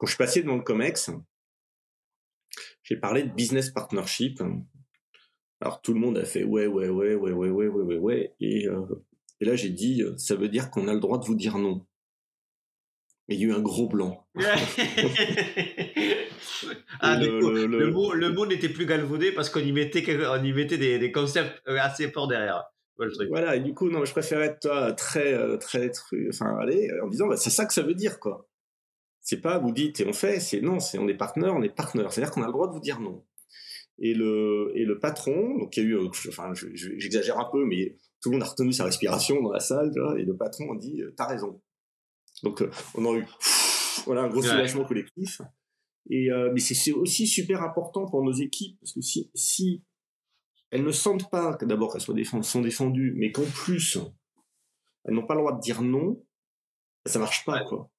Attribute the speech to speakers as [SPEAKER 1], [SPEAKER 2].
[SPEAKER 1] quand je suis passé devant le COMEX, j'ai parlé de business partnership. Alors tout le monde a fait ouais, ouais, ouais, ouais, ouais, ouais, ouais, ouais, ouais. Et, euh, et là j'ai dit, ça veut dire qu'on a le droit de vous dire non. Et il y a eu un gros blanc.
[SPEAKER 2] ah, le, le, mot, le mot n'était plus galvaudé parce qu'on y mettait, on y mettait des, des concepts assez forts derrière.
[SPEAKER 1] Voilà, et du coup, non, je préférais être toi très, euh, très, enfin, allez, en disant, bah, c'est ça que ça veut dire, quoi. C'est pas vous dites et on fait, c'est non, c'est on est partenaire, on est partenaire. C'est-à-dire qu'on a le droit de vous dire non. Et le, et le patron, donc il y a eu, euh, enfin, j'exagère un peu, mais tout le monde a retenu sa respiration dans la salle, et le patron a dit, euh, t'as raison. Donc, on a eu, voilà, un gros soulagement collectif. Et, mais c'est aussi super important pour nos équipes, parce que si, si elles ne sentent pas que d'abord qu'elles soient sont défendues, mais qu'en plus, elles n'ont pas le droit de dire non, ça marche pas, quoi.